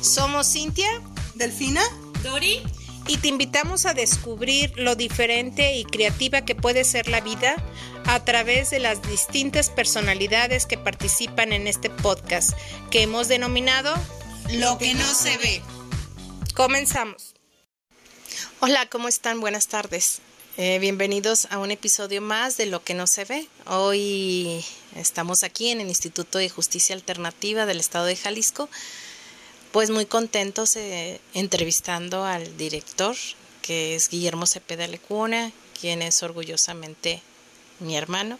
Somos Cintia, Delfina, Dori, y te invitamos a descubrir lo diferente y creativa que puede ser la vida a través de las distintas personalidades que participan en este podcast que hemos denominado lo que no se ve. Comenzamos. Hola, ¿cómo están? Buenas tardes. Eh, bienvenidos a un episodio más de Lo que no se ve. Hoy estamos aquí en el Instituto de Justicia Alternativa del Estado de Jalisco pues muy contentos eh, entrevistando al director, que es Guillermo Cepeda Lecuna, quien es orgullosamente mi hermano,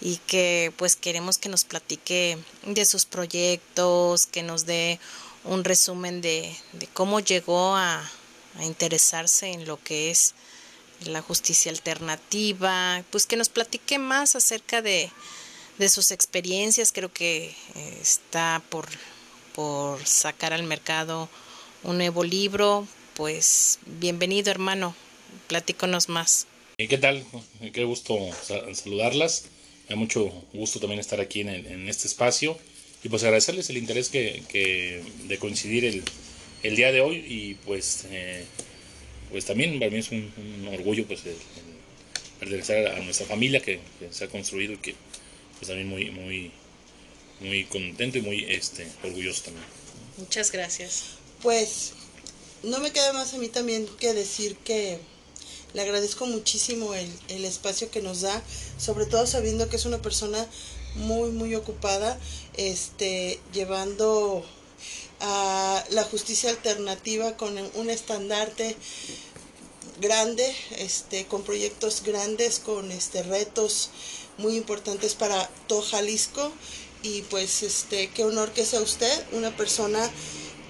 y que pues queremos que nos platique de sus proyectos, que nos dé un resumen de, cómo llegó a interesarse en lo que es la justicia alternativa, pues que nos platique más acerca de, de sus experiencias, creo que eh, está por por sacar al mercado un nuevo libro. Pues bienvenido hermano, platíconos más. ¿Qué tal? Qué gusto saludarlas. Me da mucho gusto también estar aquí en, este espacio y pues agradecerles el interés que, de coincidir el, el, día de hoy y pues eh, pues también para mí es un, orgullo pues pertenecer a nuestra familia que, que, se ha construido y que pues también muy muy muy contento y muy este, orgulloso también. Muchas gracias. Pues no me queda más a mí también que decir que le agradezco muchísimo el, el espacio que nos da, sobre todo sabiendo que es una persona muy, muy ocupada, este, llevando a la justicia alternativa con un estandarte grande, este, con proyectos grandes, con este, retos muy importantes para todo Jalisco. Y pues este qué honor que sea usted una persona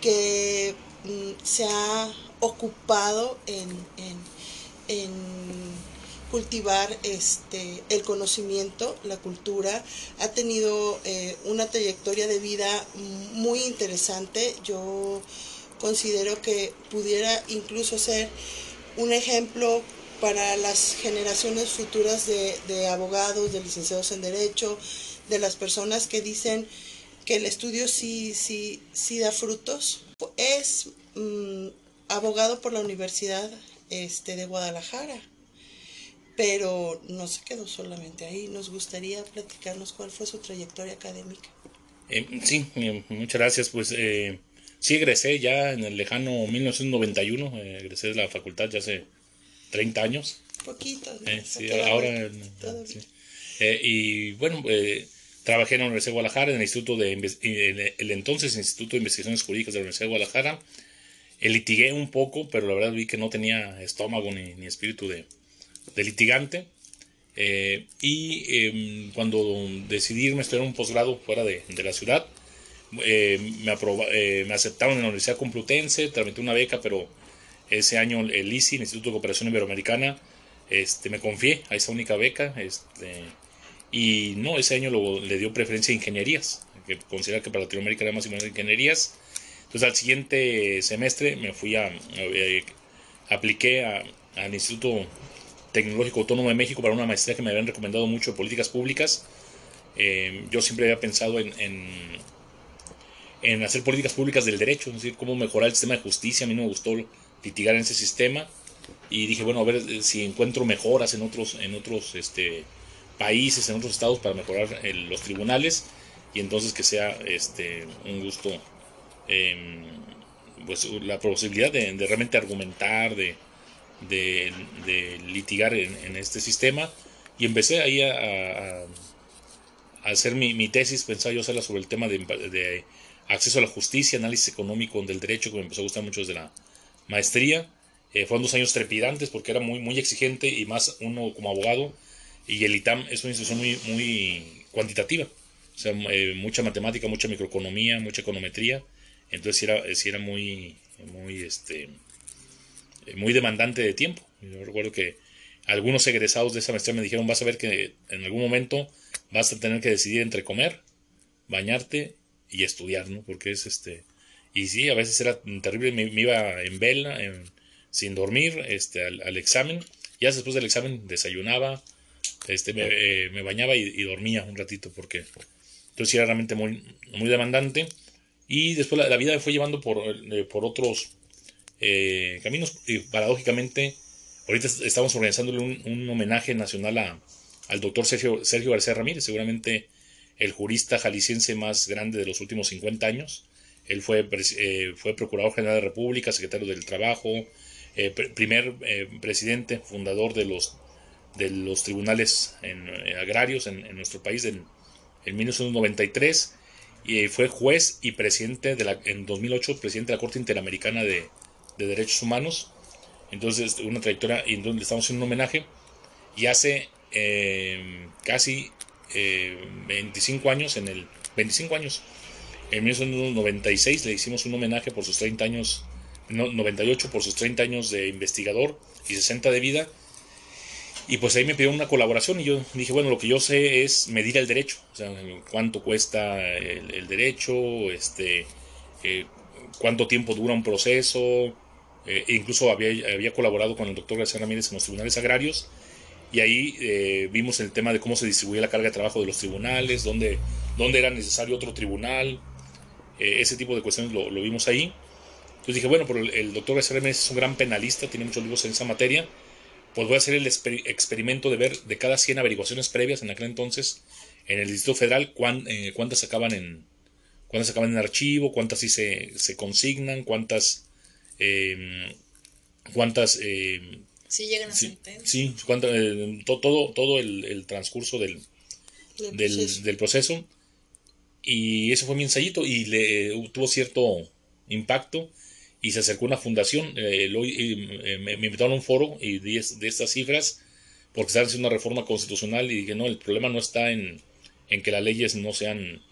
que mm, se ha ocupado en, cultivar este el conocimiento la cultura. Ha tenido eh, una trayectoria de vida muy interesante. Yo considero que pudiera incluso ser un ejemplo para las generaciones futuras de, abogados, de licenciados en Derecho, de las personas que dicen que el estudio sí, sí, sí da frutos. Es mm, abogado por la Universidad este, de Guadalajara, pero no se quedó solamente ahí. Nos gustaría platicarnos cuál fue su trayectoria académica. Eh, sí, eh, muchas gracias. Pues eh, sí egresé ya en el lejano 1991, eh, egresé de la facultad ya hace 30 años. Poquito. sí, ahora... y bueno, Trabajé en la Universidad de Guadalajara, en el, Instituto de, el entonces Instituto de Investigaciones Jurídicas de la Universidad de Guadalajara. litigué un poco, pero la verdad vi que no tenía estómago ni, espíritu de, litigante. Eh, y em, cuando decidí irme a estudiar un posgrado fuera de, la ciudad, eh, me, eh, me aceptaron en la Universidad Complutense, tramité una beca, pero ese año el ICI, el Instituto de Cooperación Iberoamericana, este, me confié a esa única beca. Este, y no, ese año le dio preferencia a ingenierías, que considera que para Latinoamérica era más importante ingenierías. Entonces al siguiente semestre me fui a, eh, apliqué al Instituto Tecnológico Autónomo de México para una maestría que me habían recomendado mucho de políticas públicas. Eh, yo siempre había pensado en, en, hacer políticas públicas del derecho, es decir, cómo mejorar el sistema de justicia. A mí no me gustó litigar en ese sistema y dije, bueno, a ver eh, si encuentro mejoras en otros, en otros este, países, en otros estados para mejorar los tribunales y entonces que sea este un gusto em, pues la posibilidad de, realmente argumentar de, de, litigar en, este sistema y empecé ahí a, hacer mi, tesis pensaba yo hacerla sobre el tema de, acceso a la justicia análisis económico del derecho que me empezó a gustar mucho desde la maestría eh, fueron dos años trepidantes porque era muy muy exigente y más uno como abogado y el ITAM es una institución muy, muy cuantitativa. O sea, eh, mucha matemática, mucha microeconomía, mucha econometría. Entonces sí era, era muy, muy, este, muy demandante de tiempo. Yo recuerdo que algunos egresados de esa maestría me dijeron, vas a ver que en algún momento vas a tener que decidir entre comer, bañarte y estudiar, ¿no? Porque es este... Y sí, a veces era terrible, me, iba en vela, sin dormir, este, al, al examen. Ya después del examen desayunaba, este, me, eh, bañaba y, dormía un ratito porque Entonces era realmente muy, muy demandante. Y después la, vida me fue llevando por, eh, por otros eh, caminos. Y paradójicamente, ahorita estamos organizándole un, homenaje nacional a, al doctor Sergio, Sergio García Ramírez, seguramente el jurista jalisciense más grande de los últimos 50 años. Él fue, eh, fue Procurador General de la República, secretario del Trabajo, eh, primer eh, presidente, fundador de los, de los tribunales en, agrarios en, nuestro país en, en 1993 y fue juez y presidente de la, en 2008 presidente de la Corte Interamericana de, de Derechos Humanos. Entonces, una trayectoria entonces le estamos haciendo un homenaje. Y hace casi 25 años, en el 25 años, en 1996 le hicimos un homenaje por sus 30 años, 98 por sus 30 años de investigador y 60 de vida. Y pues ahí me pidió una colaboración y yo dije, bueno, lo que yo sé es medir el derecho, o sea, cuánto cuesta el, derecho, este, eh, cuánto tiempo dura un proceso. Eh, incluso había, había colaborado con el doctor García Ramírez en los tribunales agrarios y ahí eh, vimos el tema de cómo se distribuía la carga de trabajo de los tribunales, dónde, dónde era necesario otro tribunal, eh, ese tipo de cuestiones lo, vimos ahí. Entonces dije, bueno, pero el, doctor García es un gran penalista, tiene muchos libros en esa materia, pues voy a hacer el experimento de ver de cada 100 averiguaciones previas en aquel entonces en el Distrito Federal eh, cuántas acaban en cuántas acaban en archivo, cuántas sí se consignan, cuántas em, cuántas em, sí llegan a sí, Sí, eh, todo, todo el, transcurso del, del proceso y eso fue mi ensayito y le eh, tuvo cierto impacto y se acercó una fundación. Eh, eh, me, invitaron a un foro y de, de estas cifras porque estaban haciendo una reforma constitucional y dije, no, el problema no está en, en que las leyes no sean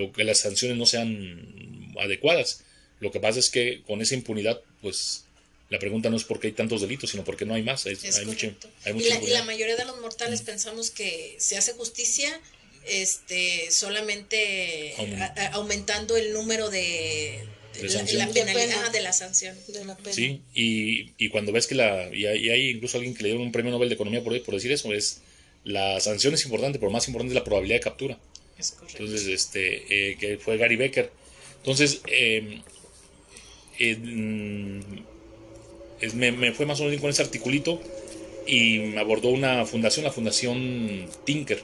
o que las sanciones no sean adecuadas. Lo que pasa es que con esa impunidad, pues la pregunta no es por qué hay tantos delitos, sino porque no hay más. Hay, mucha, hay y, la, y, la, mayoría de los mortales pensamos que se hace justicia este solamente aumentando el número de, la, penalidad de la sanción. Sí, y, y, cuando ves que la. Y hay, incluso alguien que le dio un premio Nobel de Economía por, por decir eso, es. La sanción es importante, pero más importante es la probabilidad de captura. Entonces, este, eh, que fue Gary Becker. Entonces, em, mm, me, me, fue más o menos con ese articulito y me abordó una fundación, la Fundación Tinker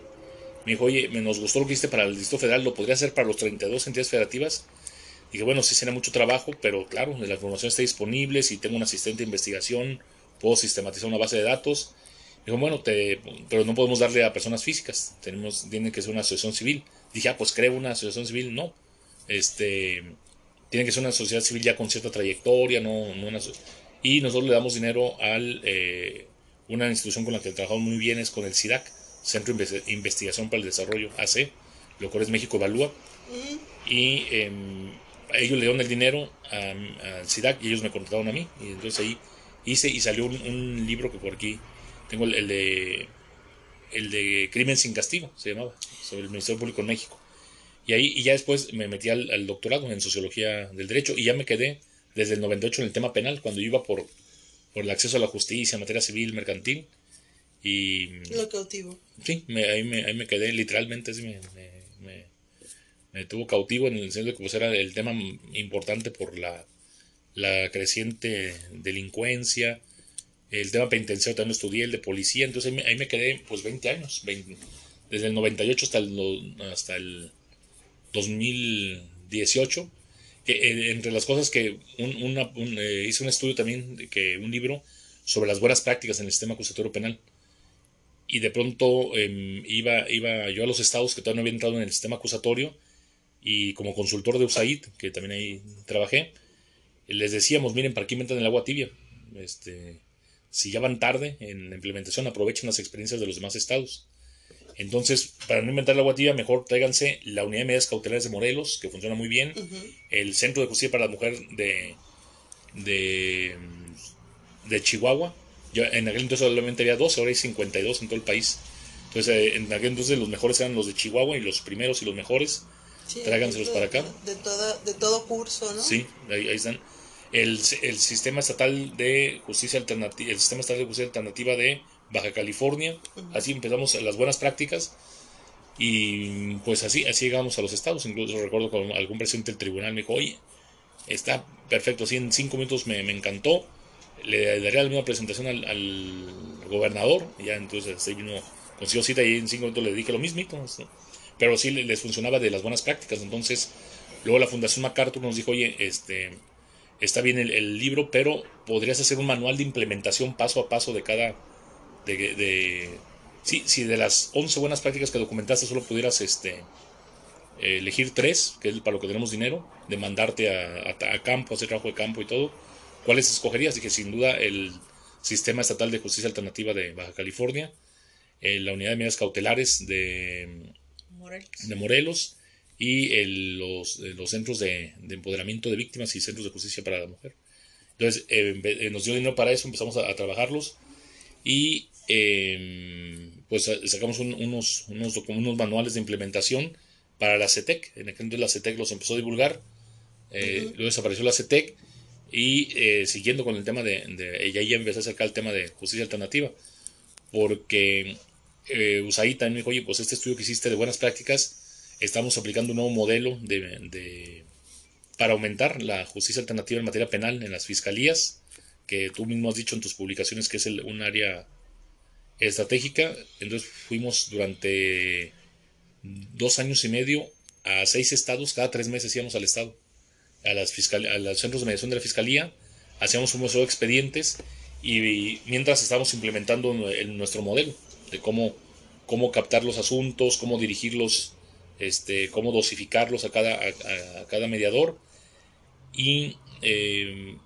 me dijo, oye, me nos gustó lo que hiciste para el Distrito Federal, ¿lo podría hacer para los 32 entidades federativas? Dije, bueno, sí será mucho trabajo, pero claro, la información está disponible, si tengo un asistente de investigación, puedo sistematizar una base de datos. Dijo, bueno, te, pero no podemos darle a personas físicas, tenemos, tiene que ser una asociación civil. Dije, ah, pues creo una asociación civil, no. Este, tiene que ser una sociedad civil ya con cierta trayectoria, no, no una, y nosotros le damos dinero a eh, una institución con la que trabajamos muy bien, es con el SIDAC, Centro de Investigación para el Desarrollo, AC, lo cual es México Evalúa. Y em, ellos le dieron el dinero al SIDAC y ellos me contrataron a mí. Y entonces ahí hice y salió un, libro que por aquí tengo el, de el de Crimen sin Castigo, se llamaba, sobre el Ministerio Público en México. Y ahí y ya después me metí al, doctorado en Sociología del Derecho y ya me quedé desde el 98 en el tema penal, cuando iba por, por el acceso a la justicia, materia civil, mercantil. Y, Lo cautivo. Sí, ahí, me, ahí me quedé, literalmente me, me, tuvo cautivo en el sentido de que pues, era el tema importante por la, la creciente delincuencia, el tema penitenciario también estudié, el de policía, entonces ahí me, quedé pues 20 años, desde el 98 hasta el, hasta el 2018, que eh, entre las cosas que un, eh, hice un estudio también, que un libro sobre las buenas prácticas en el sistema acusatorio penal y de pronto em, iba, iba yo a los estados que todavía no había entrado en el sistema acusatorio y como consultor de USAID, que también ahí trabajé, les decíamos, miren, ¿para qué inventan el agua tibia? Este, si ya van tarde en la implementación, aprovechen las experiencias de los demás estados. Entonces, para no inventar el agua tibia, mejor tráiganse la unidad de medidas cautelares de Morelos, que funciona muy bien, el Centro de Justicia para la Mujer de, de, de Chihuahua, en aquel entonces solamente había 12, ahora hay 52 en todo el país. Entonces, eh, en aquel entonces los mejores eran los de Chihuahua y los primeros y los mejores. tráiganselos para acá. De, de todo curso, ¿no? Sí, ahí, están. El, el, sistema estatal de justicia alternativa, el sistema estatal de justicia alternativa de Baja California. Así empezamos las buenas prácticas. Y pues así, así llegamos a los estados. Incluso recuerdo con algún presidente del tribunal me dijo, oye, está perfecto, así en cinco minutos me, me encantó. Le daría la misma presentación al, al gobernador. Y ya entonces se vino, consiguió cita y en cinco minutos le dije lo mismito. Pero sí les funcionaba de las buenas prácticas. Entonces, luego la Fundación MacArthur nos dijo, oye, este, está bien el, el libro, pero podrías hacer un manual de implementación paso a paso de cada... De, de, sí, si de las 11 buenas prácticas que documentaste solo pudieras este, elegir tres, que es para lo que tenemos dinero, de mandarte a, a, a campo, hacer trabajo de campo y todo, ¿cuáles escogerías? Dije, sin duda, el Sistema Estatal de Justicia Alternativa de Baja California, eh, la Unidad de Medidas Cautelares de Morelos. de Morelos y el, los, eh, los centros de, de empoderamiento de víctimas y centros de justicia para la mujer. Entonces, eh, eh, nos dio dinero para eso, empezamos a, a trabajarlos y eh, pues sacamos un- unos, unos, manuales de implementación para la CETEC. En aquel entonces la CETEC los empezó a divulgar, eh, luego desapareció la CETEC y eh, siguiendo con el tema de, ahí ya empecé a sacar el tema de justicia alternativa, porque eh, USAID también me dijo, oye, pues este estudio que hiciste de buenas prácticas, estamos aplicando un nuevo modelo de, de- para aumentar la justicia alternativa en materia penal en las fiscalías, que tú mismo has dicho en tus publicaciones que es el- un área estratégica. Entonces fuimos durante dos años y medio a seis estados, cada tres meses íbamos al estado, a, las a los centros de mediación de la fiscalía, hacíamos un museo de expedientes y, mientras estábamos implementando el- nuestro modelo de cómo, cómo captar los asuntos, cómo dirigirlos, este, cómo dosificarlos a cada, a cada mediador y, eh,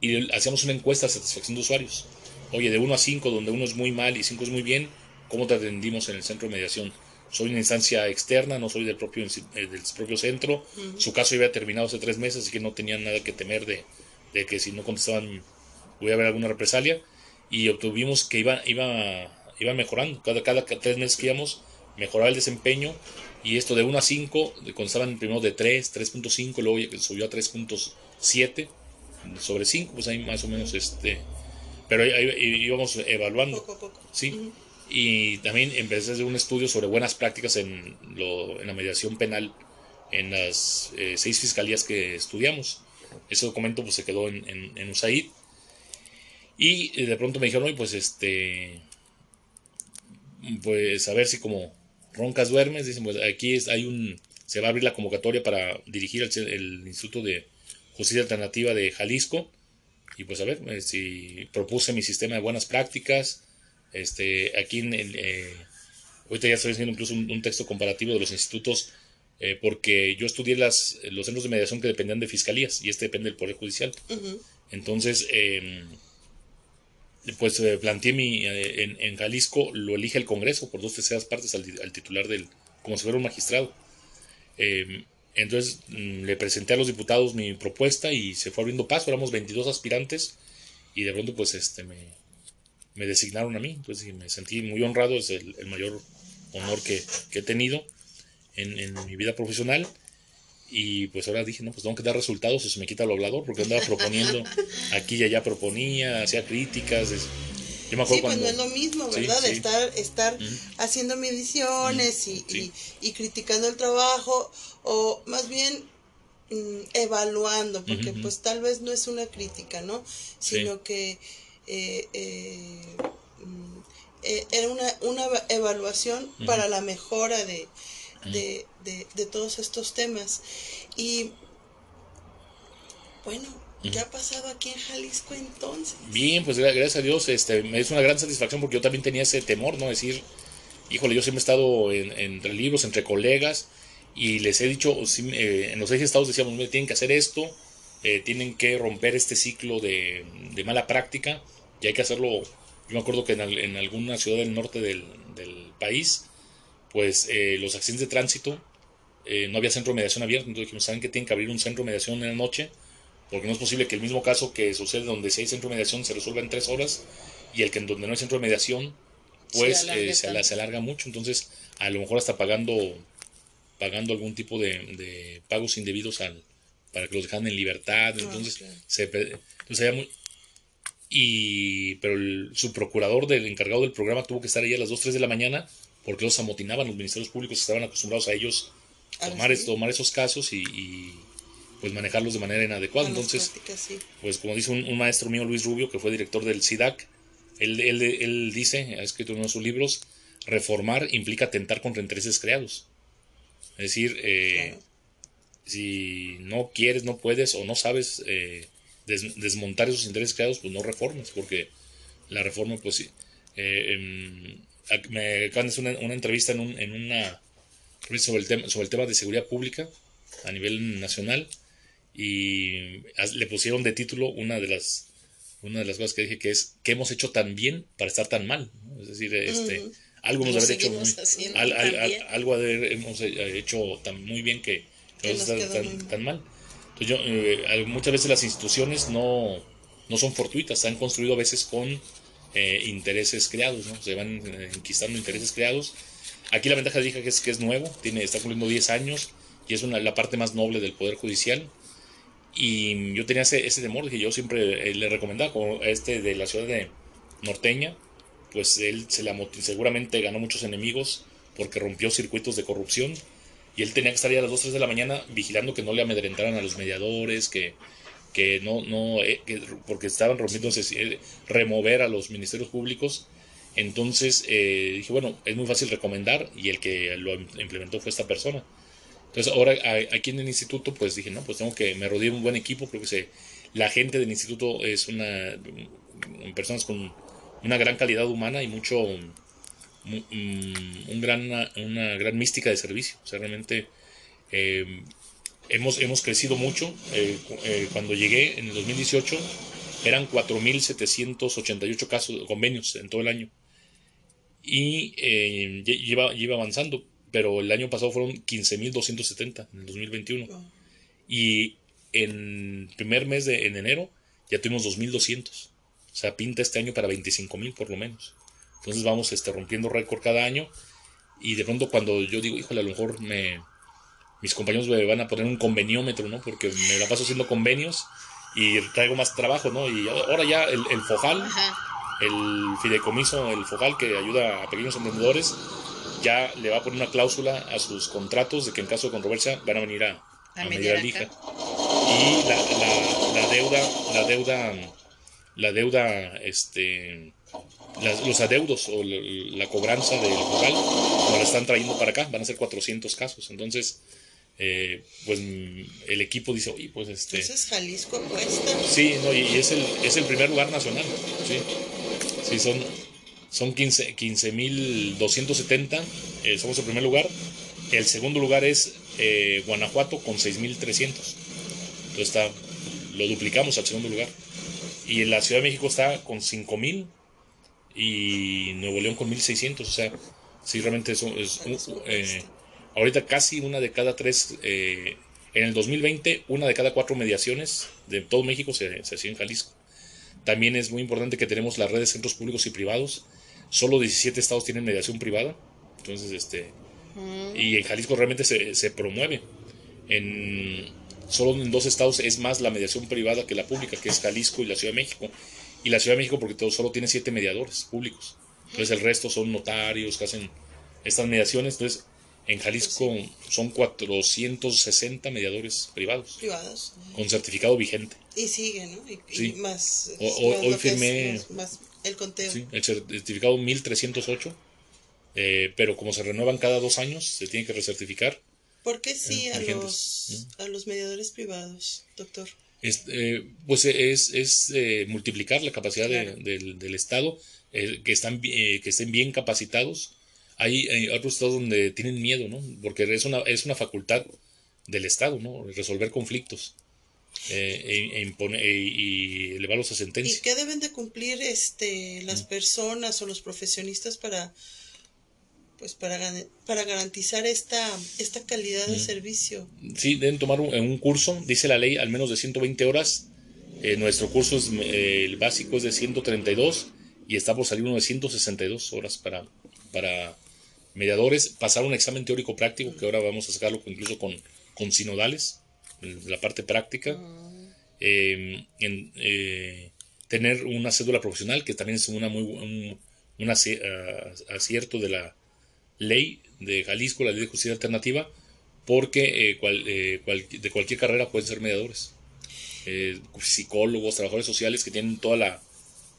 y hacíamos una encuesta de satisfacción de usuarios. Oye, de 1 a 5, donde uno es muy mal y 5 es muy bien, ¿cómo te atendimos en el centro de mediación? Soy una instancia externa, no soy del propio, eh, del propio centro. Su caso ya había terminado hace tres meses, así que no tenían nada que temer de, de que si no contestaban voy a haber alguna represalia. Y obtuvimos que iba, iba, iba mejorando. Cada, cada tres meses que íbamos, mejoraba el desempeño. Y esto de 1 a 5, de- contestaban primero de 3, 3.5, luego subió a 3.7 sobre 5, pues ahí más o menos este. Pero ahí, íbamos evaluando. Poco a poco. Sí. Y también empecé a hacer un estudio sobre buenas prácticas en, lo, en la mediación penal en las eh, seis fiscalías que estudiamos. Ese documento pues se quedó en, en, en USAID. Y eh, de pronto me dijeron, oye, pues este, pues a ver si como roncas duermes, dicen, pues aquí es, hay un, se va a abrir la convocatoria para dirigir el, el Instituto de Justicia Alternativa de Jalisco. Y pues a ver, eh, si propuse mi sistema de buenas prácticas, este, aquí en el, eh, ahorita ya estoy haciendo incluso un, un texto comparativo de los institutos, eh, porque yo estudié las, los centros de mediación que dependían de fiscalías y este depende del Poder Judicial. Ujú. Entonces, eh, pues eh, planteé mi, en, en Jalisco lo elige el Congreso por dos terceras partes al, al titular del, como si fuera un magistrado. Eh, entonces mm, le presenté a los diputados mi propuesta y se fue abriendo paso, éramos 22 aspirantes y de pronto pues este me, me designaron a mí, entonces me sentí muy honrado, es el, el mayor honor que, que he tenido en, en mi vida profesional. Y pues ahora dije, no, pues tengo que dar resultados y se me quita lo hablador porque andaba proponiendo, aquí y allá proponía, hacía críticas. es- yo me acuerdo Sí, pues cuando... no es lo mismo, ¿verdad? sí. Estar, estar haciendo mediciones y, y, y criticando el trabajo, o más bien mm, evaluando, porque pues tal vez no es una crítica, ¿no? Sino que eh, eh, mm, eh, era una, una eva- evaluación para la mejora de, de, de, de todos estos temas. Y bueno, ¿qué ha pasado aquí en Jalisco entonces? Bien, pues gra- gracias a Dios, este, me es una gran satisfacción porque yo también tenía ese temor, ¿no? Decir, híjole, yo siempre he estado en- entre libros, entre colegas, y les he dicho, eh, en los seis estados decíamos, "Mire, tienen que hacer esto, eh, tienen que romper este ciclo de, de mala práctica, y hay que hacerlo, yo me acuerdo que en, al- en alguna ciudad del norte del, del país, pues eh, los accidentes de tránsito, eh, no había centro de mediación abierto, entonces dijimos, ¿saben que tienen que abrir un centro de mediación en la noche? Porque no es posible que el mismo caso que sucede donde sí hay centro de mediación se resuelva en tres horas y el que en donde no hay centro de mediación pues Se alarga eh, se, alarga mucho. Entonces a lo mejor hasta pagando pagando algún tipo de, de pagos indebidos al para que los dejan en libertad. Entonces claro. se entonces había muy- y pero el, su procurador del encargado del programa tuvo que estar ahí a las 2 3 de la mañana porque los amotinaban los ministerios públicos estaban acostumbrados a ellos tomar, tomar esos casos y, pues manejarlos de manera inadecuada. Entonces, pues como dice un, maestro mío, Luis Rubio, que fue director del SIDAC, él, él, él dice, ha escrito en uno de sus libros, reformar implica atentar contra intereses creados. Es decir, eh, si no quieres, no puedes o no sabes eh, desmontar esos intereses creados, pues no reformes, porque la reforma, pues sí. Eh, em, me acaban de hacer una, entrevista en, un, en una sobre el tema sobre el tema de seguridad pública a nivel nacional y le pusieron de título una de las una de las cosas que dije que es que hemos hecho tan bien para estar tan mal es decir este algo hemos haber hecho muy, algo hemos hecho tan muy bien que, no está tan, mal. Entonces yo, eh, muchas veces las instituciones no no son fortuitas se han construido a veces con eh, intereses creados no se van eh, enquistando intereses creados. Aquí la ventaja de que es que es nuevo tiene está cumpliendo 10 años y es una, la parte más noble del poder judicial y yo tenía ese, ese temor que yo siempre le recomendaba, como este de la ciudad de Norteña, pues él se la, seguramente ganó muchos enemigos porque rompió circuitos de corrupción y él tenía que estar ya a las 2, 3 de la mañana vigilando que no le amedrentaran a los mediadores, que, que no, no, eh, porque estaban rompiendo, eh, remover a los ministerios públicos. Entonces eh, dije, bueno, es muy fácil recomendar y el que lo implementó fue esta persona. Entonces ahora aquí en el instituto pues dije, no, pues tengo que, me rodear un buen equipo, creo que se, la gente del instituto es una, personas con una gran calidad humana y mucho, un, gran, una, gran mística de servicio. O sea, realmente eh, hemos, hemos crecido mucho. Eh, eh, cuando llegué en el 2018 eran 4.788 casos, convenios en todo el año. Y lleva, lleva avanzando pero el año pasado fueron 15.270 en el 2021. Y en primer mes de en enero ya tuvimos 2.200. O sea, pinta este año para 25.000 por lo menos. Entonces vamos este, rompiendo récord cada año. Y de pronto cuando yo digo, híjole, a lo mejor me, mis compañeros me van a poner un conveniómetro, ¿no? Porque me la paso haciendo convenios y traigo más trabajo, ¿no? Y ahora ya el, el FOJAL, el fideicomiso, el FOJAL que ayuda a pequeños emprendedores, ya le va a poner una cláusula a sus contratos de que en caso de controversia van a venir a, a, medir al IJA. Y la, la, deuda, la deuda, la deuda, este, los adeudos o la, cobranza del local nos la están trayendo para acá, van a ser 400 casos. Entonces, eh, pues el equipo dice, oye, pues este... Entonces Jalisco apuesta. Sí, no, y, es, el, es el primer lugar nacional, sí. Sí, son son 15.270, 15, eh, somos el primer lugar. El segundo lugar es eh, Guanajuato con 6.300. Entonces está, lo duplicamos al segundo lugar. Y en la Ciudad de México está con 5.000 y Nuevo León con 1.600. O sea, sí, realmente es, es eh, ahorita casi una de cada tres, en el 2020 una de cada cuatro mediaciones de todo México se, se hacía en Jalisco. También es muy importante que tenemos las redes de centros públicos y privados solo 17 estados tienen mediación privada. Entonces, este. Y en Jalisco realmente se, se, promueve. En, solo en dos estados es más la mediación privada que la pública, que es Jalisco y la Ciudad de México. Y la Ciudad de México porque todo, solo tiene siete mediadores públicos. Entonces el resto son notarios que hacen estas mediaciones. Entonces en Jalisco pues son 460 mediadores privados. Privados. Con certificado vigente. Y sigue, ¿no? Y, más. hoy firmé. El conteo. Sí, el certificado 1308, eh, pero como se renuevan cada dos años, se tiene que recertificar. ¿Por qué sí a, los, a los mediadores privados, doctor? Eh, pues es, es eh, multiplicar la capacidad del, Estado, que, están, que estén bien capacitados. Hay, hay, otros estados donde tienen miedo, ¿no? Porque es una, es una facultad del Estado, ¿no? Resolver conflictos eh, e, e y elevarlos a sentencia. ¿Y qué deben de cumplir este, las personas o los profesionistas para, pues para, para garantizar esta, esta calidad de servicio? Sí, deben tomar un, curso, dice la ley, al menos de 120 horas. Eh, nuestro curso es, eh, el básico es de 132 y está por salir uno de 162 horas para, para mediadores. Pasar un examen teórico práctico, que ahora vamos a sacarlo incluso con, con sinodales la parte práctica, em, en, eh, tener una cédula profesional, que también es una muy, un, acierto de la, ley de Jalisco, la ley de justicia alternativa, porque de cualquier carrera pueden ser mediadores. psicólogos, trabajadores sociales que tienen toda la,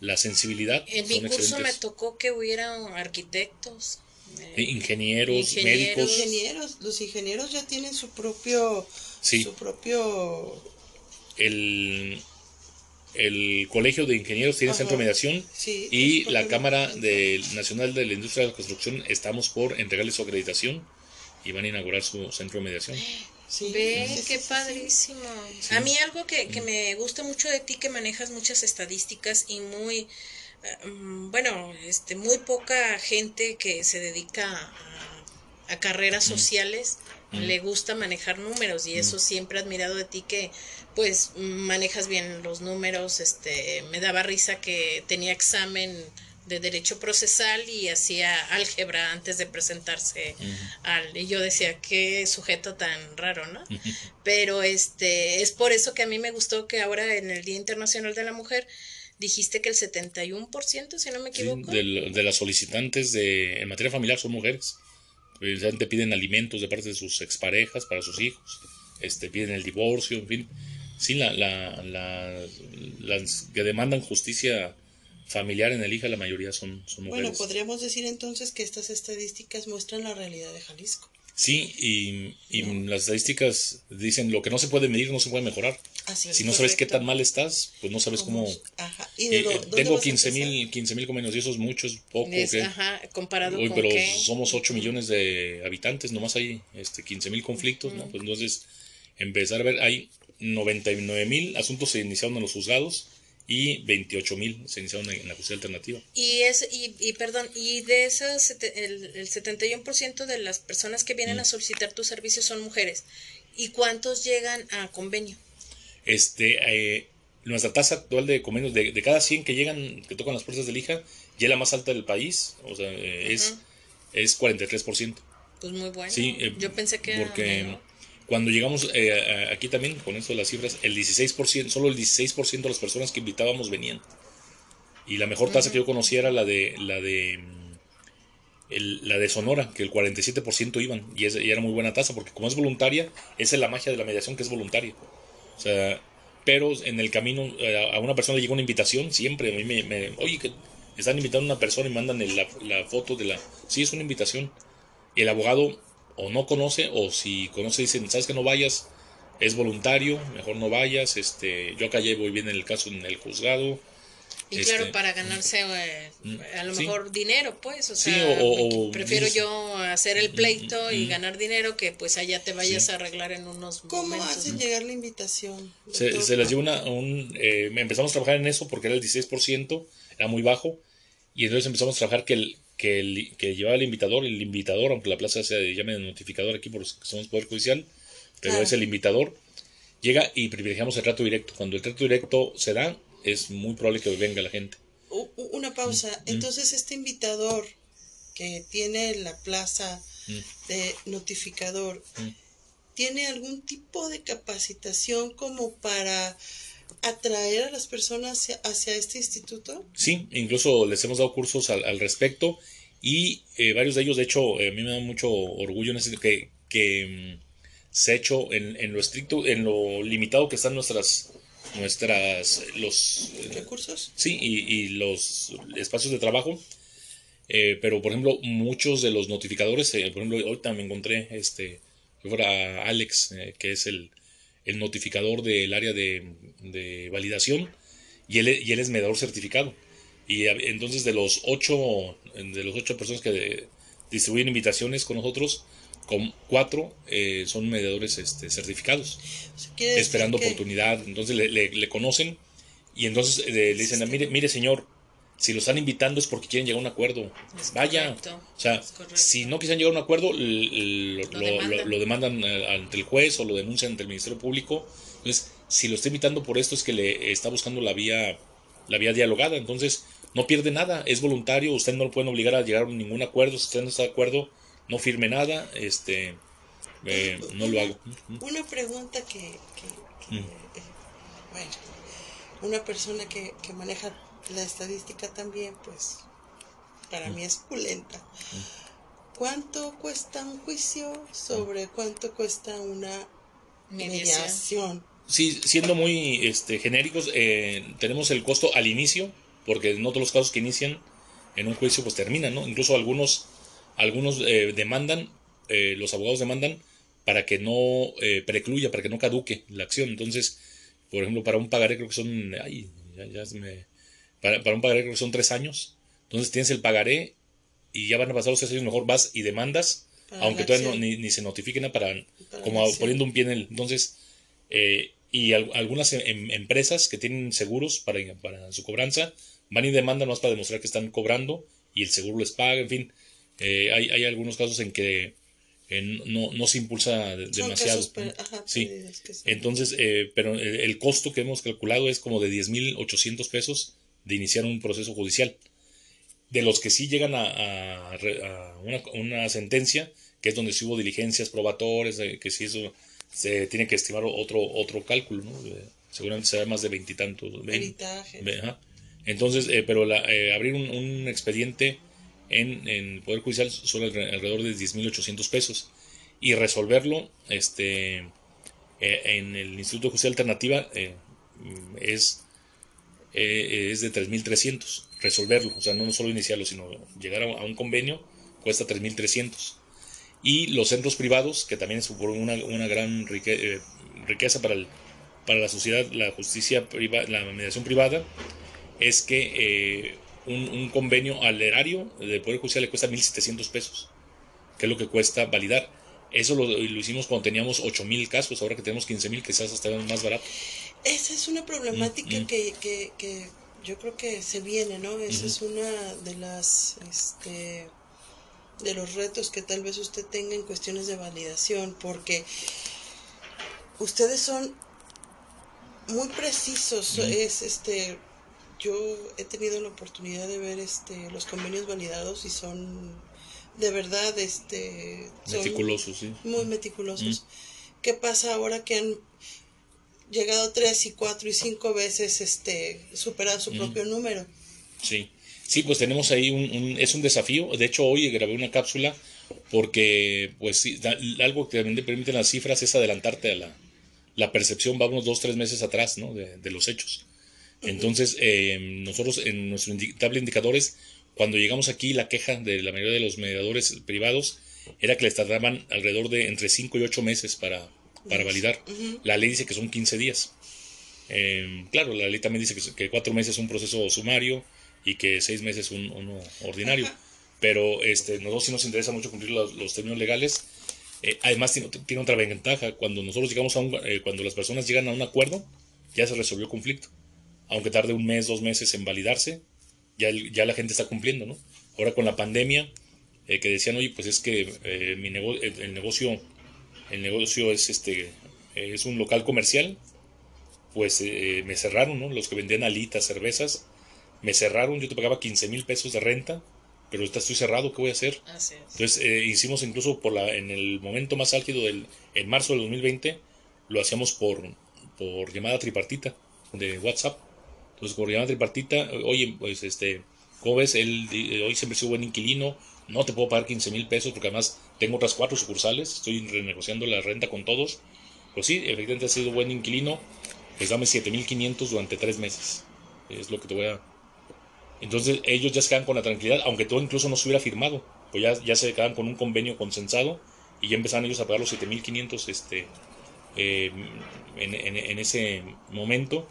la sensibilidad. En mi curso me tocó que hubieran arquitectos. Eh, ingenieros, médicos. Ingenieros, los ingenieros ya tienen su propio, su propio. El, el colegio de ingenieros tiene centro de mediación y la Cámara de, Nacional de la Industria de la Construcción estamos por entregarle su acreditación y van a inaugurar su centro de mediación. Ve, qué padrísimo. A mí algo que, que, me gusta mucho de ti, que manejas muchas estadísticas y muy, bueno, este, muy poca gente que se dedica a, carreras sociales le gusta manejar números y eso siempre he admirado de ti que pues manejas bien los números, este, me daba risa que tenía examen de derecho procesal y hacía álgebra antes de presentarse al y yo decía qué sujeto tan raro no pero este es por eso que a mí me gustó que ahora en el Día Internacional de la Mujer dijiste que el 71% si no me equivoco de, las solicitantes de en materia familiar son mujeres te piden alimentos de parte de sus exparejas para sus hijos este piden el divorcio en fin sí la, la, la las que demandan justicia familiar en el hija la mayoría son, son mujeres. Bueno, podríamos decir entonces que estas estadísticas muestran la realidad de Jalisco. Sí, y, y las estadísticas dicen lo que no se puede medir no se puede mejorar. Si no sabes qué tan mal estás, pues no sabes cómo... Ajá. ¿Y eh, tengo 15 mil 15 mil y eso es mucho, es poco. Ajá, comparado Uy, pero somos 8 millones de habitantes, nomás hay este, 15 mil conflictos, ¿no? Pues entonces, empezar a ver, hay 99 mil asuntos se iniciaron en los juzgados y 28 mil se iniciaron en la justicia alternativa. Y, es, y, y perdón, y de esos, el, el 71% de las personas que vienen a mm. solicitar tu servicio son mujeres. ¿Y cuántos llegan a convenio? Este, eh, nuestra tasa actual de convenios, de, de, cada 100 que llegan, que tocan las fuerzas del hija, ya es la más alta del país, o sea, eh, es, es 43%. Pues muy bueno. Sí, eh, yo pensé que porque cuando llegamos eh, aquí también, con esto de las cifras, el 16%, solo el 16% de las personas que invitábamos venían. Y la mejor tasa que yo conocía era la de la de mm, la de Sonora, que el 47% iban. Y, y, era muy buena tasa, porque como es voluntaria, esa es la magia de la mediación que es voluntaria. O sea, pero en el camino eh, a una persona le llega una invitación, siempre a mí me, oye, que están invitando a una persona y mandan la, foto de la... Sí, es una invitación. Y el abogado o no conoce, o si conoce dicen, sabes que no vayas, es voluntario, mejor no vayas, este, yo acá llevo bien en el caso en el juzgado. Y claro, este, para ganarse eh, mm, a lo mejor dinero, pues, o sea, o, prefiero yo hacer el pleito y ganar dinero que pues allá te vayas a arreglar en unos ¿Cómo hacen llegar la invitación? Se, se les dio una, un, eh, empezamos a trabajar en eso porque era el 16%, era muy bajo, y entonces empezamos a trabajar que el, que, el, que llevaba el invitador, el invitador, aunque la plaza se llame notificador aquí por los que somos Poder Judicial, pero es el invitador, llega y privilegiamos el trato directo. Cuando el trato directo se da, es muy probable que venga la gente. Una pausa. Mm, mm. Entonces, este invitador que tiene la plaza mm. de notificador, ¿tiene algún tipo de capacitación como para atraer a las personas hacia, este instituto? Sí, incluso les hemos dado cursos al, respecto y eh, varios de ellos, de hecho, eh, a mí me da mucho orgullo en ese, que, que se ha hecho en, lo estricto, en lo limitado que están nuestras nuestras los eh, recursos sí y, los espacios de trabajo pero por ejemplo muchos de los notificadores por ejemplo ahorita me encontré este fuera Alex que es el el notificador del área de, validación y él, y él, es mediador certificado. Y entonces de los ocho, de los ocho personas que distribuyen invitaciones con nosotros, con cuatro eh, son mediadores este, certificados, esperando oportunidad. Entonces le, le, conocen y entonces eh, le dicen, mire, mire señor, si lo están invitando es porque quieren llegar a un acuerdo. Vaya. O sea, si no quisieran llegar a un acuerdo, lo, demandan eh, ante el juez o lo denuncian ante el Ministerio Público. Entonces, si lo está invitando por esto es que le está buscando la vía, la vía dialogada. Entonces, no pierde nada, es voluntario, usted no lo pueden obligar a llegar a ningún acuerdo. Si usted no está de acuerdo, no firme nada, este, eh, no lo hago. Una pregunta que, mm. eh, bueno, una persona que, que maneja la estadística también, pues, para mí es pulenta. cuánto cuesta un juicio, sobre cuánto cuesta una mediación. Sí, siendo muy este, genéricos, eh, tenemos el costo al inicio, porque no todos los casos que inician en un juicio pues terminan, ¿no? Incluso algunos, algunos eh, demandan, eh, los abogados demandan para que no precluya, para que no caduque la acción. Entonces, por ejemplo, para un pagaré creo que son, ay, ya, ya me, para, para un pagaré creo que son tres años. Entonces tienes el pagaré y ya van a pasar los tres años, mejor vas y demandas, aunque todavía ni, ni, se notifique nada para, como poniendo un pie en el. Entonces, eh, y algunas em, em, empresas que tienen seguros para, para su cobranza van y demandan más para demostrar que están cobrando y el seguro les paga, en fin. Eh, hay, hay algunos casos en que eh, no, no se impulsa demasiado. sí. Entonces, pero el, costo que hemos calculado es como de 10.800 pesos de iniciar un proceso judicial de los que sí llegan a, una, sentencia, que es donde sí hubo diligencias probatorias, que sí eso se tiene que estimar otro, otro cálculo, ¿no? seguramente será más de veintitantos. Entonces, eh, pero la, eh, abrir un, expediente en, el Poder Judicial son alrededor de 10.800 pesos y resolverlo este, eh, en el Instituto Judicial Alternativa es, es de 3.300 resolverlo, o sea, no solo iniciarlo, sino llegar a, un convenio, cuesta 3.300. Y los centros privados, que también es una, una gran eh, riqueza para, el, para la sociedad, la justicia privada, la mediación privada, es que un, convenio al erario del Poder Judicial le cuesta 1.700 pesos, que es lo que cuesta validar. Eso lo, lo hicimos cuando teníamos 8.000 casos, ahora que tenemos 15.000, quizás hasta más barato. Esa es una problemática mm, mm. que, que, que yo creo que se viene, ¿no? Esa es una de las, este, de los retos que tal vez usted tenga en cuestiones de validación, porque ustedes son muy precisos, es, este, yo he tenido la oportunidad de ver, este, los convenios validados y son, de verdad, este, meticulosos, sí. Muy meticulosos. ¿Qué pasa ahora que han llegado tres y cuatro y cinco veces este superado su propio número. Sí, sí, pues tenemos ahí un, es un desafío. De hecho, hoy grabé una cápsula porque, pues, algo que también te permiten las cifras es adelantarte a la, la percepción, va unos dos, tres meses atrás, ¿no? De, los hechos. Entonces, eh, nosotros en nuestro tabla de indicadores, cuando llegamos aquí, la queja de la mayoría de los mediadores privados era que les tardaban alrededor de entre cinco y ocho meses para, para validar. La ley dice que son 15 días. Eh, claro, la ley también dice que, cuatro meses es un proceso sumario y que seis meses un, uno ordinario. Pero este, nosotros sí nos interesa mucho cumplir los, términos legales. Eh, además tiene, tiene, otra ventaja. Cuando nosotros llegamos a un, eh, cuando las personas llegan a un acuerdo, ya se resolvió el conflicto. Aunque tarde un mes, dos meses en validarse, ya, ya la gente está cumpliendo, ¿no? Ahora con la pandemia, que decían, oye, pues es que mi el negocio el negocio es este es un local comercial, pues eh, me cerraron, ¿no? Los que vendían alitas, cervezas, me cerraron, yo te pagaba 15 mil pesos de renta, pero ahorita estoy cerrado, ¿qué voy a hacer? Entonces eh, hicimos incluso por la, en el momento más álgido del, en marzo del 2020, lo hacíamos por, por llamada tripartita de WhatsApp. Entonces por llamada tripartita, oye, pues este, ¿cómo ves? Él, eh, hoy siempre soy buen inquilino, no te puedo pagar 15 mil pesos porque además tengo otras cuatro sucursales, estoy renegociando la renta con todos. Pues sí, efectivamente ha sido buen inquilino, pues dame 7.500 durante tres meses. Es lo que te voy a... Entonces ellos ya se quedan con la tranquilidad, aunque todo incluso no se hubiera firmado, pues ya, ya se quedan con un convenio consensado y ya empezaron ellos a pagar los 7.500 este, eh, en, en, ese momento.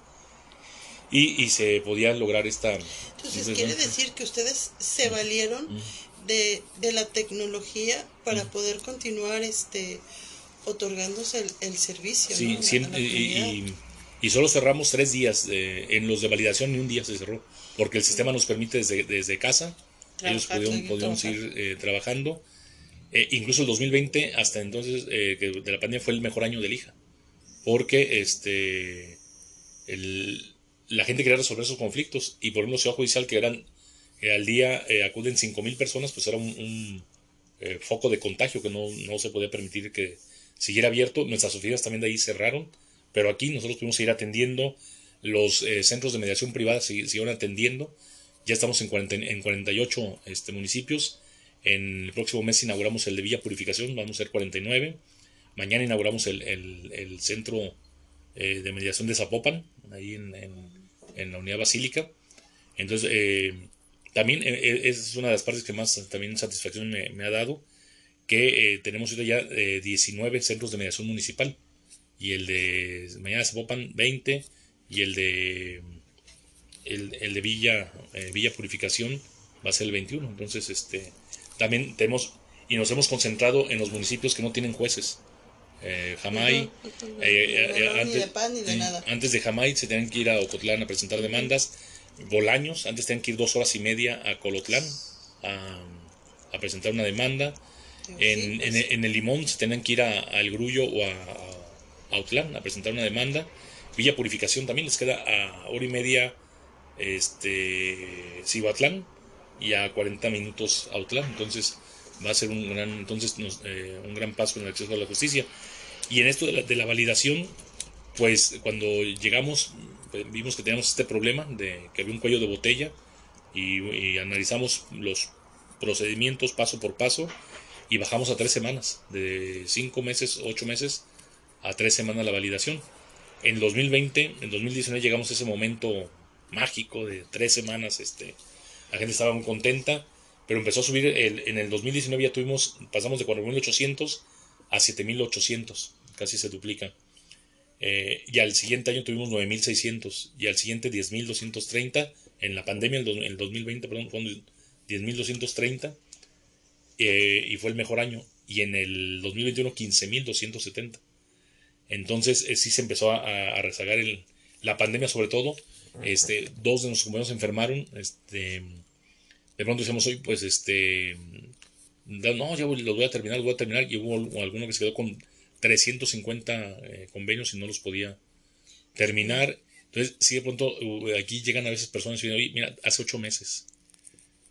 Y, y, se podía lograr esta... Entonces, quiere decir que ustedes se valieron de, de la tecnología para poder continuar este otorgándose el, servicio. Sí, y, y, solo cerramos tres días, en los de validación ni un día se cerró, porque el sistema nos permite desde, desde casa, ellos pudieron, seguir eh, trabajando. Eh, incluso el 2020, hasta entonces, eh, que de la pandemia fue el mejor año del IJA, porque este, el, la gente quería resolver sus conflictos, y por ejemplo, Ciudad Judicial, que eran al día eh, acuden 5.000 personas, pues era un, eh, foco de contagio que no, no, se podía permitir que siguiera abierto. Nuestras oficinas también de ahí cerraron, pero aquí nosotros pudimos seguir atendiendo. Los eh, centros de mediación privada siguieron atendiendo. Ya estamos en, en 48 este, municipios. En el próximo mes inauguramos el de Villa Purificación, vamos a ser 49. Mañana inauguramos el, el, centro eh, de mediación de Zapopan, ahí en, en, la unidad basílica. Entonces, eh, también eh, es una de las partes que más también satisfacción me, ha dado, que tenemos ya 19 centros de mediación municipal. Y el de mañana Zapopan 20 y el de el, el de Villa Villa Purificación va a ser el 21 entonces este también tenemos y nos hemos concentrado en los municipios que no tienen jueces eh, Jamay, antes, de Jamay se tenían que ir a Ocotlán a presentar demandas, Bolaños, antes tenían que ir dos horas y media a Colotlán a, presentar una demanda, en, en, el Limón se tenían que ir a, El Grullo o a, a, a presentar una demanda, Villa Purificación también les queda a hora y media este Cibatlán y a 40 minutos Autlán, entonces va a ser un gran, entonces, eh, un gran paso en el acceso a la justicia. Y en esto de la, validación, pues cuando llegamos, pues, vimos que teníamos este problema de que había un cuello de botella y, analizamos los procedimientos paso por paso y bajamos a tres semanas, de cinco meses, ocho meses a tres semanas la validación. En 2020, en 2019 llegamos a ese momento mágico de tres semanas, este, la gente estaba muy contenta pero empezó a subir, el, en el 2019 ya tuvimos, pasamos de 4.800 a 7.800, casi se duplica. Eh, y al siguiente año tuvimos 9.600 y al siguiente 10.230. En la pandemia, en el 2020, perdón, fueron 10.230 eh, y fue el mejor año. Y en el 2021, 15.270. Entonces, eh, sí se empezó a, a rezagar el, la pandemia, sobre todo. Este, dos de nuestros compañeros se enfermaron. Este, de pronto decimos hoy, pues este, no, ya lo voy a terminar, lo voy a terminar, y hubo alguno que se quedó con 350 eh, convenios y no los podía terminar. Entonces, sí, de pronto aquí llegan a veces personas y dicen, oye, mira, hace ocho meses.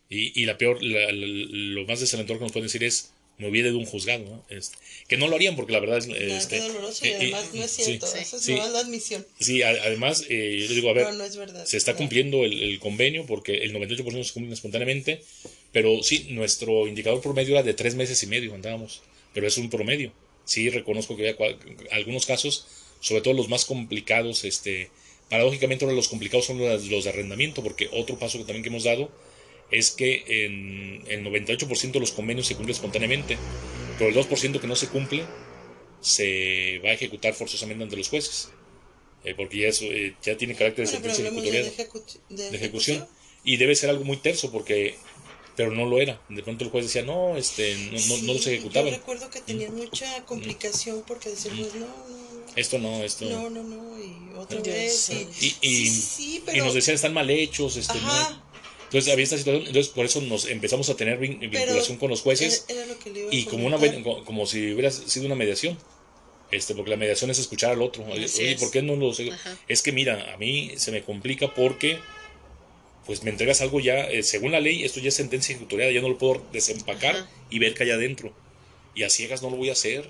Y, y la peor, lo más desalentador que nos pueden decir es, me hubiera de un juzgado, ¿no? Este, que no lo harían porque la verdad es... Este, qué doloroso y además no es cierto, eso es la admisión. Sí, además, eh, yo digo, a ver, se está cumpliendo el, convenio porque el 98% se cumple espontáneamente, pero sí, nuestro indicador promedio era de tres meses y medio, andábamos, pero es un promedio. Sí, reconozco que había algunos casos, sobre todo los más complicados, este, paradójicamente uno de los complicados son los de arrendamiento, porque otro paso que también que hemos dado es que en el 98% de los convenios se cumple espontáneamente, pero el 2% que no se cumple se va a ejecutar forzosamente ante los jueces, eh, porque ya, eso, eh, ya tiene carácter de sentencia ejecutorial de, ejecución y debe ser algo muy terso porque pero no lo era. De pronto el juez decía, no, este, no, no, los ejecutaban. Yo recuerdo que tenían mucha complicación porque decían, pues no, no, Esto no, esto no. No, no, y otra vez. Y, y, nos decían, están mal hechos, este, no, entonces había esta situación, entonces por eso nos empezamos a tener vinculación con los jueces y como una como si hubiera sido una mediación. Este, porque la mediación es escuchar al otro. Oye, ¿por qué no lo sé? Es que mira, a mí se me complica porque pues me entregas algo ya, eh, según la ley, esto ya es sentencia ejecutoriada, ya no lo puedo desempacar y ver que hay adentro. Y a ciegas no lo voy a hacer.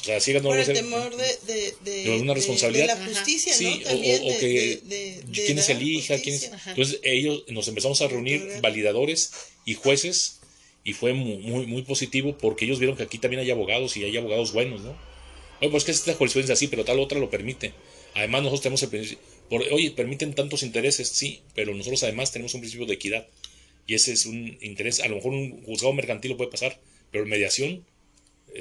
O sea, ciegas no Por hacer. temor de, de, de, una responsabilidad. De, la justicia, sí, ¿no? También o, o, que quién es elija, quién es... Entonces ellos nos empezamos a reunir validadores y jueces y fue muy, muy, muy positivo porque ellos vieron que aquí también hay abogados y hay abogados buenos, ¿no? Oye, pues que esta jurisprudencia así, pero tal otra lo permite. Además, nosotros tenemos el principio, por, oye, permiten tantos intereses, sí, pero nosotros además tenemos un principio de equidad. Y ese es un interés, a lo mejor un juzgado mercantil lo puede pasar, pero mediación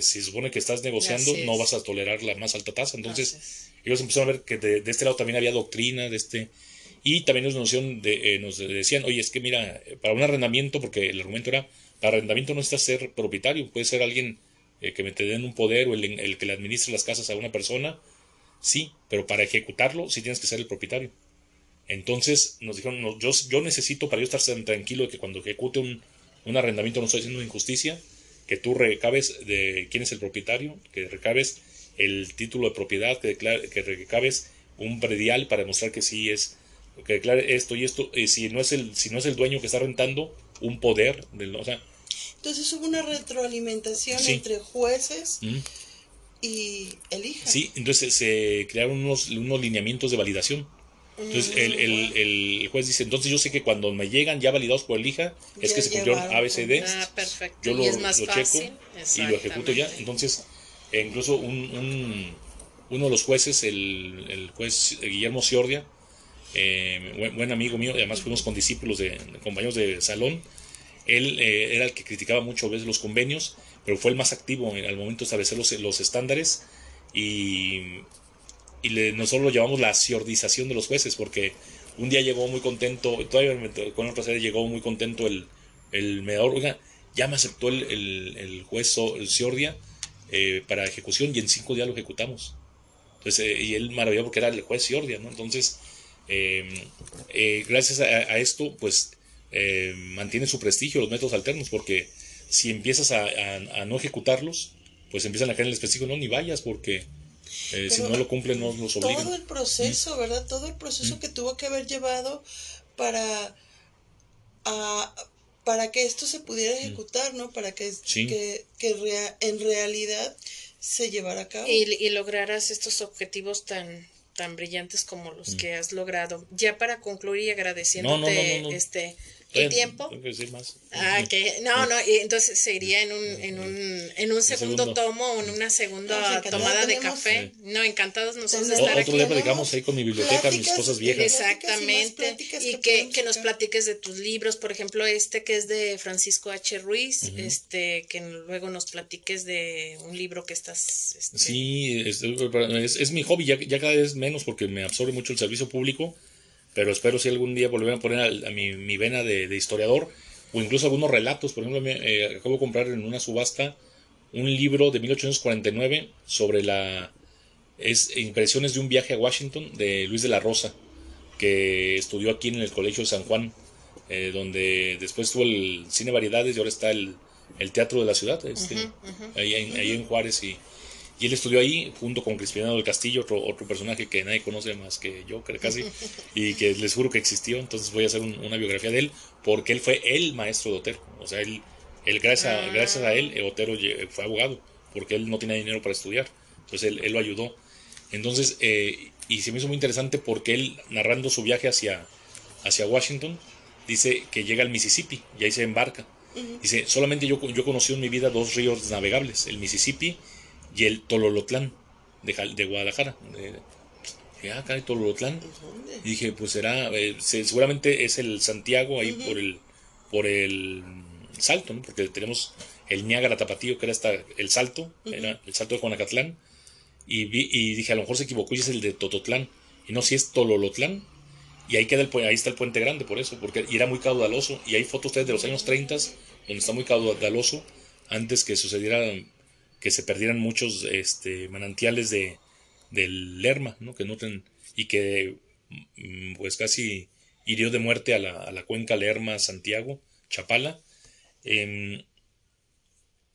si se supone que estás negociando, no vas a tolerar la más alta tasa. Entonces, ellos empezaron a ver que de, este lado también había doctrina, de este. Y también nos, noción de, eh, nos decían, oye, es que mira, para un arrendamiento, porque el argumento era, para arrendamiento no necesitas ser propietario, puede ser alguien eh, que me te den un poder o el, que le administre las casas a una persona, sí, pero para ejecutarlo sí tienes que ser el propietario. Entonces nos dijeron, yo, yo necesito para yo estar tranquilo de que cuando ejecute un, un arrendamiento no estoy haciendo injusticia, que tú recabes de quién es el propietario, que recabes el título de propiedad, que, que recabes un predial para demostrar que sí es, que declare esto y esto, y si no es el, si no es el dueño que está rentando, un poder del, o sea, entonces hubo una retroalimentación entre jueces y el hija. Sí, entonces se crearon unos, unos lineamientos de validación. Entonces el, el, el, juez dice, entonces yo sé que cuando me llegan ya validados por el hija, es Ya que se cumplieron. ABCD, Ah, perfecto. yo lo, y es más lo fácil. checo y lo ejecuto ya. Entonces, eh, incluso un, un- uno de los jueces, el, el juez Guillermo Ciordia, eh, buen, buen amigo mío, y además fuimos con discípulos de, de compañeros de salón, él eh, era el que criticaba mucho a veces los convenios, pero fue el más activo en- al momento de establecer los, los estándares y, y le- nosotros lo llamamos la ciordización de los jueces, porque un día llegó muy contento, todavía con otra serie llegó muy contento el, el mediador, oiga, ya me aceptó el, el, juez el Ciordia eh, para ejecución y en cinco días lo ejecutamos. Entonces, eh, y él maravillado porque era el juez Ciordia, ¿no? Entonces, eh, eh, gracias a, a esto, pues eh, mantiene su prestigio los métodos alternos, porque si empiezas a, a- a no ejecutarlos, pues empiezan a caer en el prestigio, no, ni vayas, porque eh, si no lo cumplen, no los obligan. Todo el proceso, ¿verdad? Todo el proceso que tuvo que haber llevado para, a- para que esto se pudiera ejecutar, ¿no? Para que, Sí. que, que rea- en realidad se llevara a cabo. y, y lograras estos objetivos tan tan brillantes como los que has logrado. Ya para concluir y agradeciéndote. No, no, no, no, no. este Todavía tiempo. Tengo que decir más. Ah, que no, no, y entonces se iría en un, en un, en un segundo, segundo. tomo o en una segunda Nos encanta- tomada de café. No, encantados nosotros de estar otro aquí. día platicamos ahí con mi biblioteca, mis pláticas- cosas viejas. Exactamente. y Y que que, nos platiques de tus libros, por ejemplo, este que es de Francisco H. Ruiz, este, que luego nos platiques de un libro que estás. este, Sí, es, es- es mi hobby, ya, ya cada vez menos porque me absorbe mucho el servicio público, pero espero si algún día volver a poner a, a mi, mi vena de, de historiador o incluso algunos relatos. Por ejemplo, me, eh, acabo de comprar en una subasta un libro de 1849 sobre la es impresiones de un viaje a Washington de Luis de la Rosa, que estudió aquí en el Colegio de San Juan, eh, donde después tuvo el cine variedades y ahora está el, el teatro de la ciudad, este, Ahí, en, ahí en Juárez y, y él estudió ahí junto con Crispinano del Castillo, otro, otro personaje que nadie conoce más que yo, creo casi, y que les juro que existió. Entonces voy a hacer un- una biografía de él, porque él fue el maestro de Otero. O sea, él, él gracias, a, gracias a él, eh, Otero lle- fue abogado, porque él no tenía dinero para estudiar. Entonces él, él lo ayudó. Entonces, eh, y se me hizo muy interesante porque él, narrando su viaje hacia, hacia Washington, dice que llega al Mississippi y ahí se embarca. Dice, solamente yo, yo conocí en mi vida dos ríos navegables, el Mississippi y el Tololotlán de, de Guadalajara. Dije, ah, Tololotlán. ¿Dónde? Y dije, pues será, eh, se- seguramente es el Santiago ahí por el por el Salto, ¿no? Porque tenemos el Niágara Tapatío, que era hasta el Salto, era el Salto de Juanacatlán. Y, vi, y dije, a lo mejor se equivocó y es el de Tototlán. Y no, si es Tololotlán. Y ahí, queda el, ahí está el puente grande, por eso, porque y era muy caudaloso. Y hay fotos ustedes de los años 30, donde está muy caudaloso, antes que sucediera, que se perdieran muchos este, manantiales de, del Lerma, ¿no? Que nutren, y que mm, pues casi hirió de muerte a la, a la cuenca Lerma, Santiago, Chapala. Em,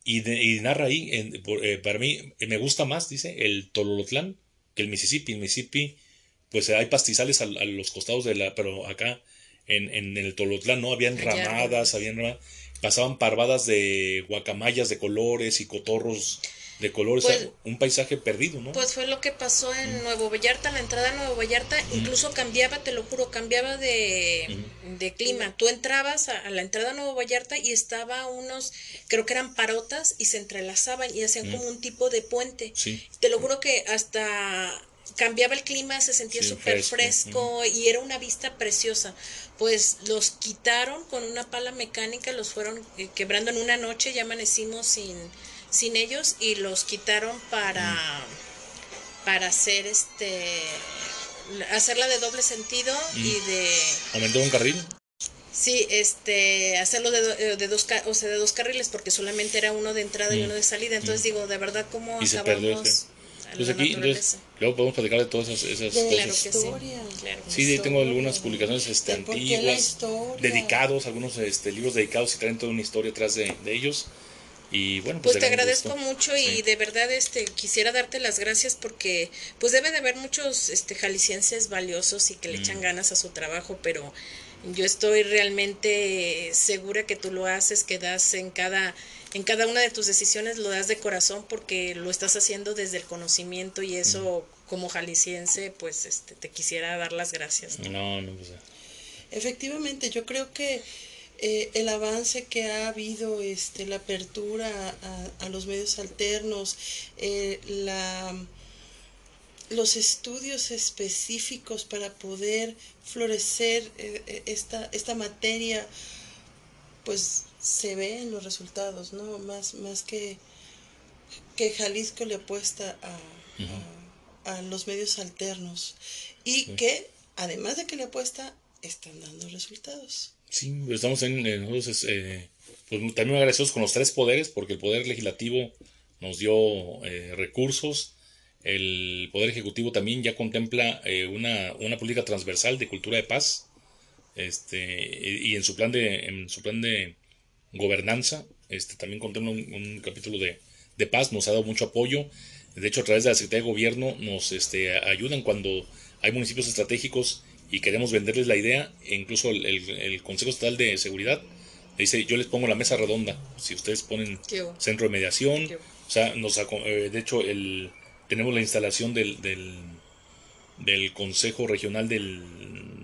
y, de- y narra ahí, en- por- eh, para mí, eh, me gusta más, dice, el Tololotlán que el Mississippi. El Mississippi, pues hay pastizales al- a, los costados de la, pero acá en, en el Tololotlán no, habían ramadas, habían rama- pasaban parvadas de guacamayas de colores y cotorros de colores, Pues- un paisaje perdido, ¿no? Pues fue lo que pasó en Nuevo Vallarta, la entrada a Nuevo Vallarta, incluso cambiaba, te lo juro, cambiaba de, de clima. Tú entrabas a, a la entrada a Nuevo Vallarta y estaba unos, creo que eran parotas y se entrelazaban y hacían como un tipo de puente. Sí. Te lo juro que hasta cambiaba el clima, se sentía Sí, súper fresco, y era una vista preciosa. Pues los quitaron con una pala mecánica, los fueron eh, quebrando en una noche, ya amanecimos sin, sin ellos y los quitaron para, para hacer este hacerla de doble sentido y de Aumentó un carril. sí este hacerlo de, do- eh, de dos o sea de dos carriles porque solamente era uno de entrada y uno de salida entonces digo de verdad cómo Y se perdió acabamos ese. a la Entonces aquí, entonces. Luego podemos platicar de todas esas, esas De- Claro cosas. que sí. Historia. Claro tengo algunas publicaciones este, ¿De por qué la antiguas, dedicados, algunos este, libros dedicados y traen toda una historia atrás de, de ellos. Y bueno, Pues de te agradezco gusto. mucho y Sí. de verdad este quisiera darte las gracias porque pues debe de haber muchos este jaliscienses valiosos y que le Mm. echan ganas a su trabajo, pero yo estoy realmente segura que tú lo haces, que das en cada en cada una de tus decisiones lo das de corazón porque lo estás haciendo desde el conocimiento y eso como jalisciense, pues este, te quisiera dar las gracias. No, no, pues, Efectivamente, yo creo que eh, el avance que ha habido, este, la apertura a, los medios alternos, eh, la, los estudios específicos para poder florecer eh, esta, esta materia, pues se ve en los resultados, ¿no? Más, más que, que Jalisco le apuesta a, a, los medios alternos. Y que, además de que le apuesta, están dando resultados. Sí, estamos en, nosotros eh, pues también agradecidos con los tres poderes, porque el poder legislativo nos dio eh, recursos, el poder ejecutivo también ya contempla eh, una, una, política transversal de cultura de paz, este, y en su plan de, en su plan de gobernanza, este, también contempla un, capítulo de, de, paz, nos ha dado mucho apoyo, de hecho a través de la Secretaría de Gobierno nos este, ayudan cuando hay municipios estratégicos y queremos venderles la idea, e incluso el, el, Consejo Estatal de Seguridad dice, yo les pongo la mesa redonda, si ustedes ponen centro de mediación, o sea, nos, eh, de hecho el, tenemos la instalación del, del, del, Consejo Regional del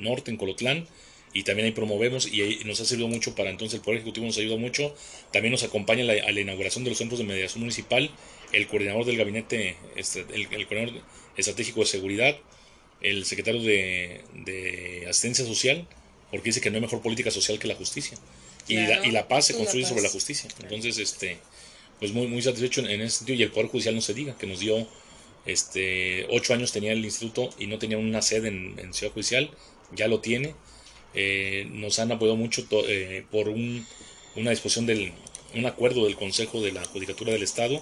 Norte en Colotlán, y también ahí promovemos y, nos ha servido mucho para entonces el Poder Ejecutivo nos ayuda mucho, también nos acompaña a la inauguración de los centros de mediación municipal, el coordinador del gabinete, este, el, el coordinador estratégico de seguridad, el secretario de, Asistencia Social, porque dice que no hay mejor política social que la justicia. Y, la, y la, paz se construye sobre la justicia. Entonces, este, pues muy, muy satisfecho en, ese sentido. Y el Poder Judicial no se diga, que nos dio este, ocho años tenía el instituto y no tenía una sede en, Ciudad Judicial, ya lo tiene. Eh, nos han apoyado mucho eh, por un, una disposición del un acuerdo del Consejo de la Judicatura del Estado.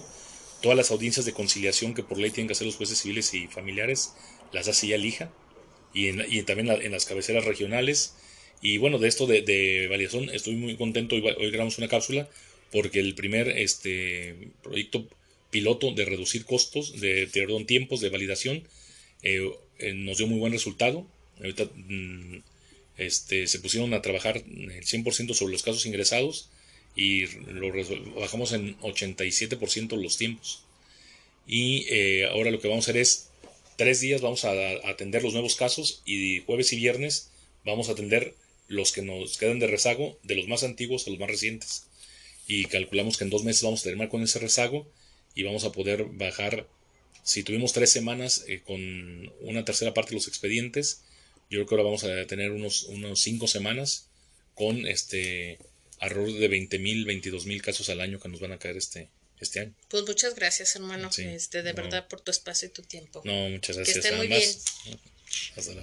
Todas las audiencias de conciliación que por ley tienen que hacer los jueces civiles y familiares las hace ya Lija y, y también en las cabeceras regionales. Y bueno, de esto de, validación estoy muy contento. Hoy, hoy, grabamos una cápsula porque el primer este, proyecto piloto de reducir costos, de perdón, tiempos de validación, eh, eh, nos dio muy buen resultado. Ahorita mm, este, se pusieron a trabajar el 100% sobre los casos ingresados y lo bajamos en 87% los tiempos. Y eh, ahora lo que vamos a hacer es tres días vamos a, atender los nuevos casos y jueves y viernes vamos a atender los que nos quedan de rezago, de los más antiguos a los más recientes. Y calculamos que en dos meses vamos a terminar con ese rezago y vamos a poder bajar, si tuvimos tres semanas eh, con una tercera parte de los expedientes, yo creo que ahora vamos a tener unos, unos cinco semanas con este alrededor de 20 mil, 22 mil casos al año que nos van a caer este, este año. Pues muchas gracias, hermano, este, de verdad por tu espacio y tu tiempo. No, muchas gracias. Que esté muy bien.